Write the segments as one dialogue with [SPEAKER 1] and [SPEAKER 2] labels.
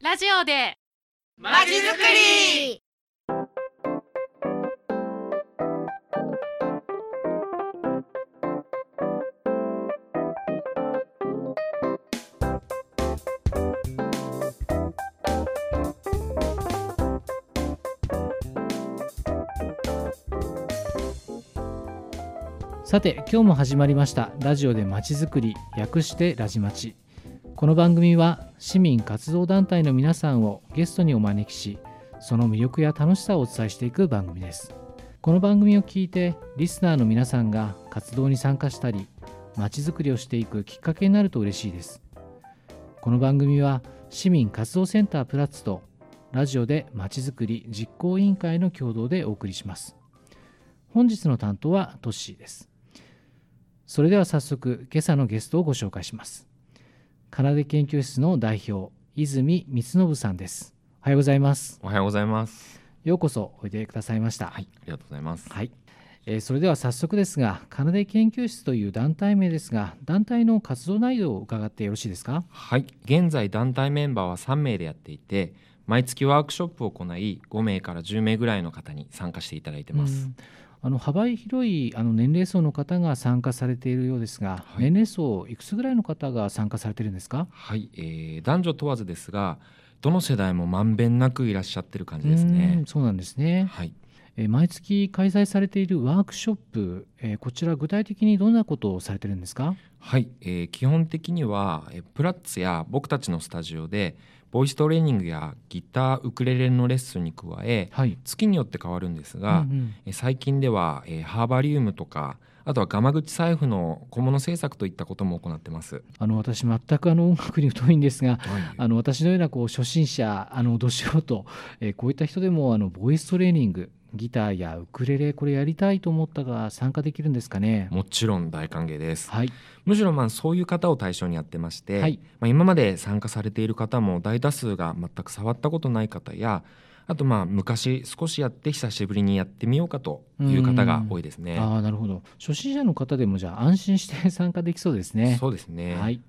[SPEAKER 1] ラジオで。
[SPEAKER 2] まちづくり。
[SPEAKER 3] さて今日も始まりました。ラジオでまちづくり。略してラジまちこの番組は市民活動団体の皆さんをゲストにお招きしその魅力や楽しさをお伝えしていく番組です。この番組を聞いてリスナーの皆さんが活動に参加したりまちづくりをしていくきっかけになると嬉しいです。この番組は市民活動センタープラッツとラジオでまちづくり実行委員会の共同でお送りします。本日の担当はトッシーです。それでは早速今朝のゲストをご紹介します。奏で研究室の代表泉光信さんです。おはようございます。
[SPEAKER 4] おはようございます。
[SPEAKER 3] ようこそおいでくださいました。
[SPEAKER 4] はい、ありがとうございます。
[SPEAKER 3] はい、えーそれでは早速ですが奏で研究室という団体名ですが団体の活動内容を伺ってよろしいですか？
[SPEAKER 4] はい、現在団体メンバーは3名でやっていて、毎月ワークショップを行い、5名から10名ぐらいの方に参加していただいてます。
[SPEAKER 3] うんあの幅広いあの年齢層の方が参加されているようですが、
[SPEAKER 4] はい。
[SPEAKER 3] 年齢層いくつぐらいの方が参加されているんですか？
[SPEAKER 4] はい、えー男女問わずですが、どの世代もまんべんなくいらっしゃってる感じです
[SPEAKER 3] う
[SPEAKER 4] ね
[SPEAKER 3] ん。そうなんですね、
[SPEAKER 4] はい、
[SPEAKER 3] えー毎月開催されているワークショップ、えーこちら具体的にどんなことをされてるんですか？
[SPEAKER 4] はい、えー基本的には、えープラッツや僕たちのスタジオで、ボイストレーニングやギター、ウクレレのレッスンに加え、
[SPEAKER 3] はい。
[SPEAKER 4] 月によって変わるんですが、
[SPEAKER 3] うんうん。
[SPEAKER 4] えー最近では、えーハーバリウムとかあとはガマ口財布の小物制作といったことも行ってます。
[SPEAKER 3] あの私全くあの音楽に疎いんですがあの私のようなこう初心者あのど素人、えーこういった人でもあのボイストレーニングギターやウクレレこれやりたいと思ったら参加できるんですかね？
[SPEAKER 4] もちろん大歓迎です。
[SPEAKER 3] はい
[SPEAKER 4] むしろまあそういう方を対象にやってまして、
[SPEAKER 3] はい
[SPEAKER 4] まあ、今まで参加されている方も大多数が全く触ったことない方やあとまあ昔少しやって久しぶりにやってみようかという方が多いですね。
[SPEAKER 3] ああなるほど初心者の方でもじゃあ安心して参加できそうですね
[SPEAKER 4] そうですね。
[SPEAKER 3] はい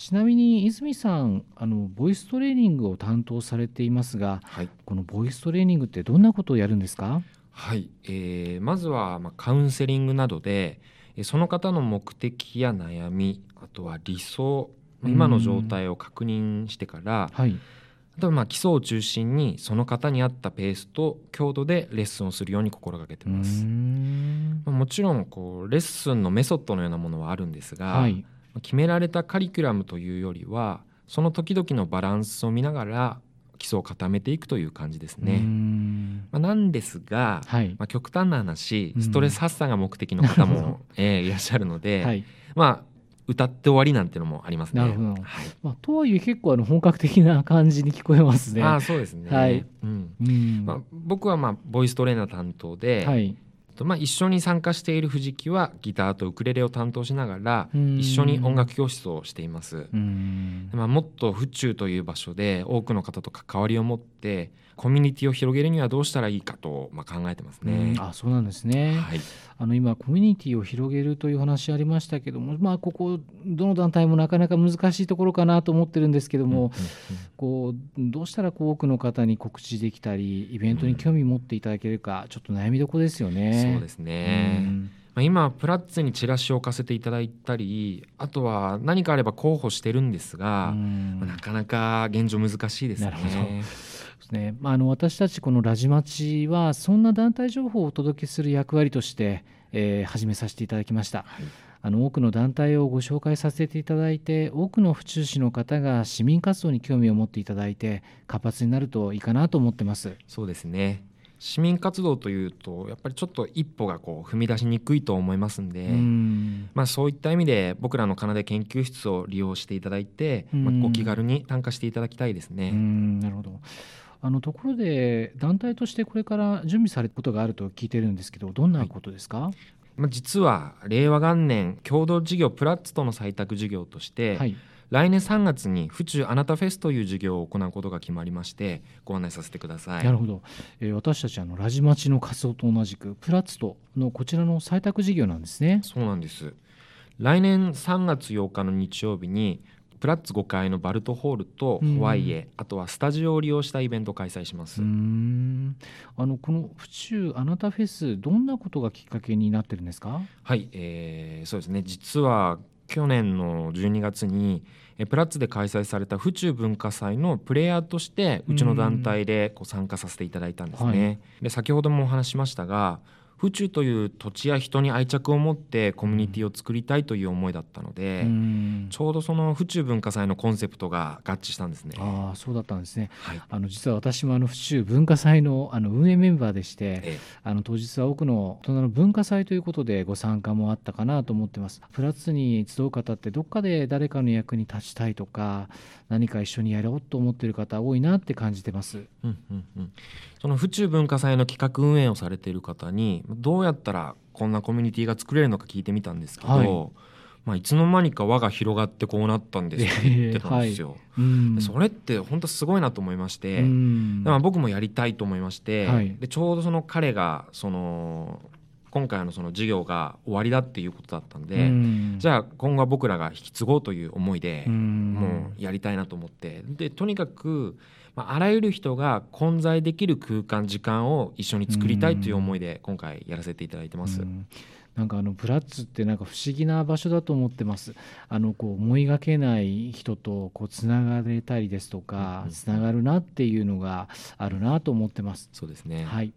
[SPEAKER 3] ちなみに泉さんあのボイストレーニングを担当されていますが
[SPEAKER 4] はい。
[SPEAKER 3] このボイストレーニングってどんなことをやるんですか？
[SPEAKER 4] はい、えーまずはまあカウンセリングなどでえーその方の目的や悩みあとは理想まあ今の状態を確認してから
[SPEAKER 3] はい。
[SPEAKER 4] あとはまあ基礎を中心にその方に合ったペースと強度でレッスンをするように心がけてます。
[SPEAKER 3] ん。
[SPEAKER 4] まあもちろんこうレッスンのメソッドのようなものはあるんですが、
[SPEAKER 3] はい。
[SPEAKER 4] まあ決められたカリキュラムというよりはその時々のバランスを見ながら基礎を固めていくという感じですね。
[SPEAKER 3] ん。
[SPEAKER 4] まあ、なんですが、
[SPEAKER 3] はい。
[SPEAKER 4] まあ、極端な話
[SPEAKER 3] うん。
[SPEAKER 4] ストレス発散が目的の方も、えーいらっしゃるので、
[SPEAKER 3] はい。
[SPEAKER 4] まあ歌って終わりなんてのもありますね。はい。
[SPEAKER 3] まあ、とはいえ結構あの本格的な感じに聞こえますね。
[SPEAKER 4] ああそうですね。
[SPEAKER 3] はい。
[SPEAKER 4] うん。
[SPEAKER 3] うん。
[SPEAKER 4] まあ、僕はまあボイストレーナー担当で、
[SPEAKER 3] はい、
[SPEAKER 4] とまあ、一緒に参加している藤木はギターとウクレレを担当しながら
[SPEAKER 3] うん
[SPEAKER 4] 一緒に音楽教室をしています。
[SPEAKER 3] うん
[SPEAKER 4] まあ、もっと府中という場所で多くの方と関わりを持ってコミュニティを広げるにはどうしたらいいかと、まあ、考えてますね。
[SPEAKER 3] うん。あそうなんですね、
[SPEAKER 4] はい、
[SPEAKER 3] あの今コミュニティを広げるという話ありましたけども、まあ、ここどの団体もなかなか難しいところかなと思ってるんですけども、
[SPEAKER 4] うんうんうん。
[SPEAKER 3] こうどうしたらこう多くの方に告知できたりイベントに興味持っていただけるか、ちょっと悩みどころですよね。
[SPEAKER 4] そうですね、
[SPEAKER 3] うん。
[SPEAKER 4] まあ、今プラッツにチラシを置かせていただいたりあとは何かあれば候補してるんですが、
[SPEAKER 3] うん。
[SPEAKER 4] まあなかなか現状難しいですね。
[SPEAKER 3] ですね。まあ、あの私たちこのラジマチはそんな団体情報をお届けする役割として、えー始めさせていただきました、
[SPEAKER 4] はい。
[SPEAKER 3] あの多くの団体をご紹介させていただいて多くの府中市の方が市民活動に興味を持っていただいて活発になるといいかなと思ってます。
[SPEAKER 4] そうですね。市民活動というとやっぱりちょっと一歩がこう踏み出しにくいと思いますんで、
[SPEAKER 3] うん。
[SPEAKER 4] まあ、そういった意味で僕らの奏で研究室を利用していただいて、
[SPEAKER 3] うん。
[SPEAKER 4] まあ、ご気軽に参加していただきたいです
[SPEAKER 3] う
[SPEAKER 4] ね。
[SPEAKER 3] んなるほどあのところで団体としてこれから準備されることがあると聞いてるんですけどどんなことですか、
[SPEAKER 4] まあ、実は令和元年共同事業プラッツとの採択事業として、
[SPEAKER 3] はい。
[SPEAKER 4] 来年3月に府中あなたフェスという事業を行うことが決まりましてご案内させてください。
[SPEAKER 3] なるほど、えー私たちあのラジマチの活動と同じくプラッツトのこちらの採択事業なんですね。
[SPEAKER 4] そうなんです。来年3月8日の日曜日にプラッツ5階のバルトホールとホワイエ、あとはスタジオを利用したイベントを開催します。
[SPEAKER 3] うん。あのこの府中あなたフェスどんなことがきっかけになってるんですか？
[SPEAKER 4] はい、えーそうですね。実は去年の12月にえプラッツで開催された府中文化祭のプレイヤーとしてうちの団体でこう参加させていただいたんですね。
[SPEAKER 3] はい。
[SPEAKER 4] で先ほどもお話ししましたが府中という土地や人に愛着を持ってコミュニティを作りたいという思いだったので、
[SPEAKER 3] うん。
[SPEAKER 4] ちょうどその府中文化祭のコンセプトが合致したんですね。
[SPEAKER 3] ああそうだったんですね。
[SPEAKER 4] はい。
[SPEAKER 3] あの実は私もあの府中文化祭のあの運営メンバーでして
[SPEAKER 4] ええ。
[SPEAKER 3] あの当日は多くの大人の文化祭ということでご参加もあったかなと思ってます。プラッツに集う方ってどっかで誰かの役に立ちたいとか何か一緒にやろうと思っている方多いなって感じてます。
[SPEAKER 4] うんうんうん、その府中文化祭の企画運営をされている方にどうやったらこんなコミュニティが作れるのか聞いてみたんですけど、
[SPEAKER 3] はい。
[SPEAKER 4] いまあ、いつの間にか輪が広がってこうなったんですって言ってたんですよ。
[SPEAKER 3] うん。
[SPEAKER 4] でそれって本当すごいなと思いまして、
[SPEAKER 3] うん。
[SPEAKER 4] まあ、僕もやりたいと思いまして、
[SPEAKER 3] はい。
[SPEAKER 4] でちょうどその彼がその今回のその授業が終わりだっていうことだったんで、
[SPEAKER 3] うん
[SPEAKER 4] じゃあ今後は僕らが引き継ごうという思いで、
[SPEAKER 3] うん
[SPEAKER 4] もうやりたいなと思ってでとにかく、まあ、あらゆる人が混在できる空間時間を一緒に作りたいという思いで今回やらせていただいてます。
[SPEAKER 3] うんなんかあのブラッツってなんか不思議な場所だと思ってます。あのこう思いがけない人とこうつながれたりですとかつながるなっていうのがあるなと思ってます。
[SPEAKER 4] そうですね、
[SPEAKER 3] はい。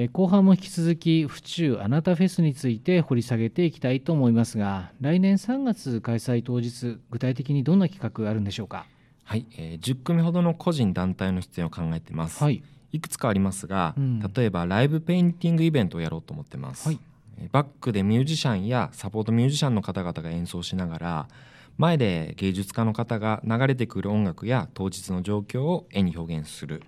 [SPEAKER 3] えー後半も引き続き府中あなたフェスについて掘り下げていきたいと思いますが、来年3月開催当日具体的にどんな企画があるんでしょうか？
[SPEAKER 4] はいえー10組ほどの個人団体の出演を考えてます、
[SPEAKER 3] はい。
[SPEAKER 4] いくつかありますが、
[SPEAKER 3] うん
[SPEAKER 4] 例えばライブペインティングイベントをやろうと思ってます、
[SPEAKER 3] はい
[SPEAKER 4] えーバックでミュージシャンやサポートミュージシャンの方々が演奏しながら前で芸術家の方が流れてくる音楽や当日の状況を絵に表現する、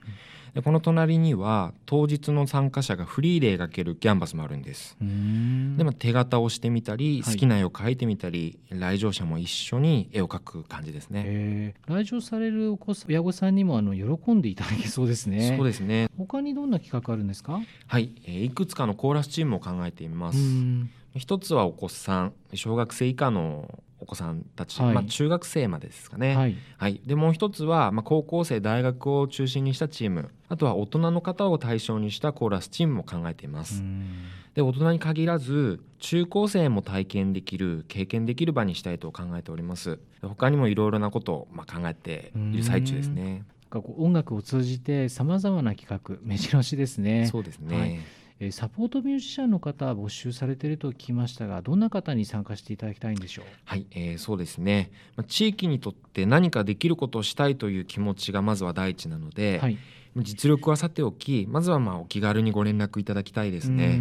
[SPEAKER 4] でこの隣には当日の参加者がフリーで描けるキャンバスもあるんです。でまあ手形をしてみたり
[SPEAKER 3] はい。
[SPEAKER 4] 好きな絵を描いてみたり、来場者も一緒に絵を描く感じですね、
[SPEAKER 3] えー。来場されるお子さん親御さんにもあの喜んでいただけそうですね。
[SPEAKER 4] そうですね。
[SPEAKER 3] 他にどんな企画あるんですか？
[SPEAKER 4] はい、えーいくつかのコーラスチームを考えていま
[SPEAKER 3] う
[SPEAKER 4] す、
[SPEAKER 3] ん。
[SPEAKER 4] 一つはお子さん小学生以下のお子さんたち、
[SPEAKER 3] はい。
[SPEAKER 4] まあ、中学生までですかね、
[SPEAKER 3] はい。
[SPEAKER 4] はい、でもう一つは、まあ、高校生大学を中心にしたチーム。あとは大人の方を対象にしたコーラスチームも考えています、
[SPEAKER 3] うん。
[SPEAKER 4] で大人に限らず中高生も体験できる経験できる場にしたいと考えております。他にもいろいろなことを、まあ、考えている最中ですね。
[SPEAKER 3] なんか音楽を通じてさまざまな企画目白押しですね。
[SPEAKER 4] そうですね、
[SPEAKER 3] はい。えーサポートミュージシャンの方募集されていると聞きましたがどんな方に参加していただきたいんでしょう？
[SPEAKER 4] はい、えーそうですね、まあ、地域にとって何かできることをしたいという気持ちがまずは第一なので、
[SPEAKER 3] はい。
[SPEAKER 4] 実力はさておきまずはまあお気軽にご連絡いただきたいですね、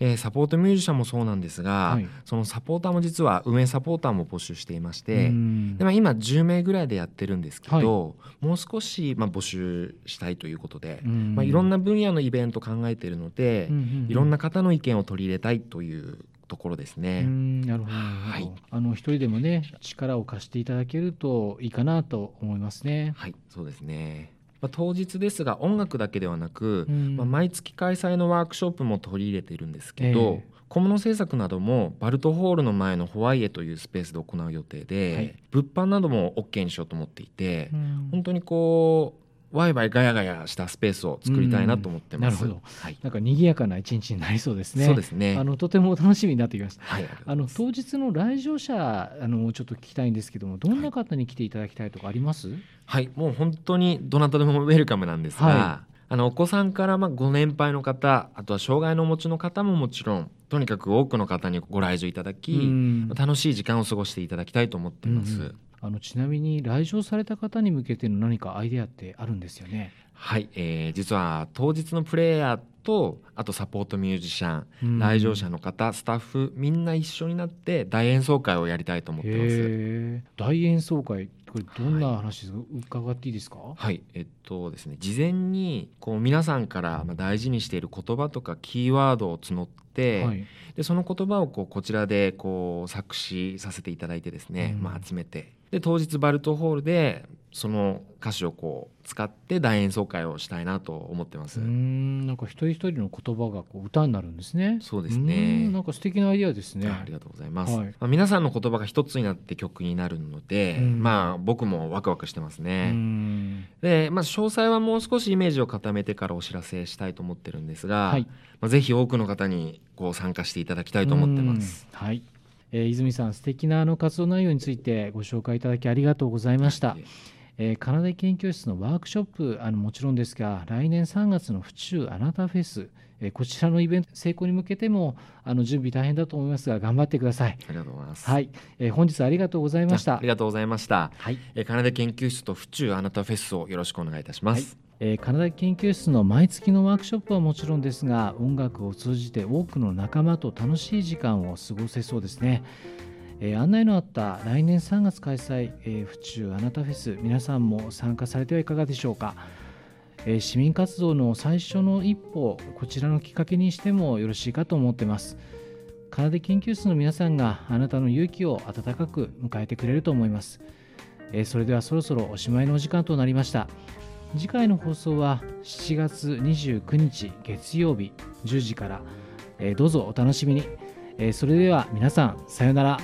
[SPEAKER 3] ん
[SPEAKER 4] えーサポートミュージシャンもそうなんですが、
[SPEAKER 3] はい。
[SPEAKER 4] そのサポーターも実は運営サポーターも募集していまして、でまあ、今10名ぐらいでやってるんですけど、もう少しまあ募集したいということで、
[SPEAKER 3] うん。
[SPEAKER 4] まあ、いろんな分野のイベント考えているので、
[SPEAKER 3] うんうんうん。
[SPEAKER 4] いろんな方の意見を取り入れたいというところですね。
[SPEAKER 3] なるほど、
[SPEAKER 4] はい。
[SPEAKER 3] あの一人でもね力を貸していただけるといいかなと思いますね。
[SPEAKER 4] はい、そうですね。まあ、当日ですが音楽だけではなく、
[SPEAKER 3] うん。
[SPEAKER 4] まあ、毎月開催のワークショップも取り入れているんですけど、
[SPEAKER 3] ええ。
[SPEAKER 4] 小物制作などもバルトホールの前のホワイエというスペースで行う予定で、
[SPEAKER 3] はい。
[SPEAKER 4] 物販なども OK にしようと思っていて、
[SPEAKER 3] うん。
[SPEAKER 4] 本当にこうワイワイガヤガヤしたスペースを作りたいなと思ってます。
[SPEAKER 3] うんなるほ
[SPEAKER 4] はい、
[SPEAKER 3] なんか賑やかな一日になりそうですね。
[SPEAKER 4] そうですね。
[SPEAKER 3] あのとても楽しみになってきました。
[SPEAKER 4] はい、あ
[SPEAKER 3] の当日の来場者あのちょっと聞きたいんですけどもどんな方に来ていただきたいとかあります？
[SPEAKER 4] はい、もう本当にどなたでもウェルカムなんですが、
[SPEAKER 3] は
[SPEAKER 4] あのお子さんからまあご年配の方あとは障害のお持ちの方ももちろんとにかく多くの方にご来場いただき、
[SPEAKER 3] うん
[SPEAKER 4] 楽しい時間を過ごしていただきたいと思っています。
[SPEAKER 3] うんうんあのちなみに来場された方に向けての何かアイデアってあるんですよね？
[SPEAKER 4] はい、えー実は当日のプレイヤーとあとサポートミュージシャン、
[SPEAKER 3] うん
[SPEAKER 4] 来場者の方スタッフみんな一緒になって大演奏会をやりたいと思ってます。
[SPEAKER 3] 大演奏会これどんな話ですか、伺っていいですか？
[SPEAKER 4] はい、えっとですね事前にこう皆さんからまあ大事にしている言葉とかキーワードを募ってて、
[SPEAKER 3] はい。
[SPEAKER 4] でその言葉をこうこちらでこう作詞させていただいてですね、
[SPEAKER 3] うん。
[SPEAKER 4] まあ、集めて。で当日バルトホールでその歌詞をこう使って大演奏会をしたいなと思ってます。
[SPEAKER 3] うーん。なんか一人一人の言葉がこう歌になるんですね。
[SPEAKER 4] そうですね。
[SPEAKER 3] ん。なんか素敵なアイデアですね。
[SPEAKER 4] あありがとうございます、
[SPEAKER 3] はい。
[SPEAKER 4] まあ、皆さんの言葉が一つになって曲になるので、
[SPEAKER 3] うん。
[SPEAKER 4] まあ僕もワクワクしてますね、
[SPEAKER 3] ん。
[SPEAKER 4] で、まあ、詳細はもう少しイメージを固めてからお知らせしたいと思ってるんですが、
[SPEAKER 3] はい。
[SPEAKER 4] まあ、ぜひ多くの方にこう参加していただきたいと思ってます。
[SPEAKER 3] うんはい、えー泉さん素敵なあの活動内容についてご紹介いただきありがとうございました。えー、カナダ研究室のワークショップあのもちろんですが来年3月の府中あなたフェス、えーこちらのイベント成功に向けてもあの準備大変だと思いますが頑張ってください。
[SPEAKER 4] ありがとうございます。
[SPEAKER 3] はい、えー本日はありがとうございました
[SPEAKER 4] ああり。がとうございました。
[SPEAKER 3] はい
[SPEAKER 4] えーカナダ研究室と府中あなたフェスをよろしくお願いいたします。
[SPEAKER 3] えーカナダ研究室の毎月のワークショップはもちろんですが音楽を通じて多くの仲間と楽しい時間を過ごせそうですね、えー案内のあった来年3月開催、えー府中あなたフェス皆さんも参加されてはいかがでしょうか、えー市民活動の最初の一歩こちらのきっかけにしてもよろしいかと思ってます。カナダ研究室の皆さんがあなたの勇気を温かく迎えてくれると思います、えーそれではそろそろおしまいのお時間となりました。次回の放送は7月29日月曜日10時から、えーどうぞお楽しみに、えーそれでは皆さんさようなら。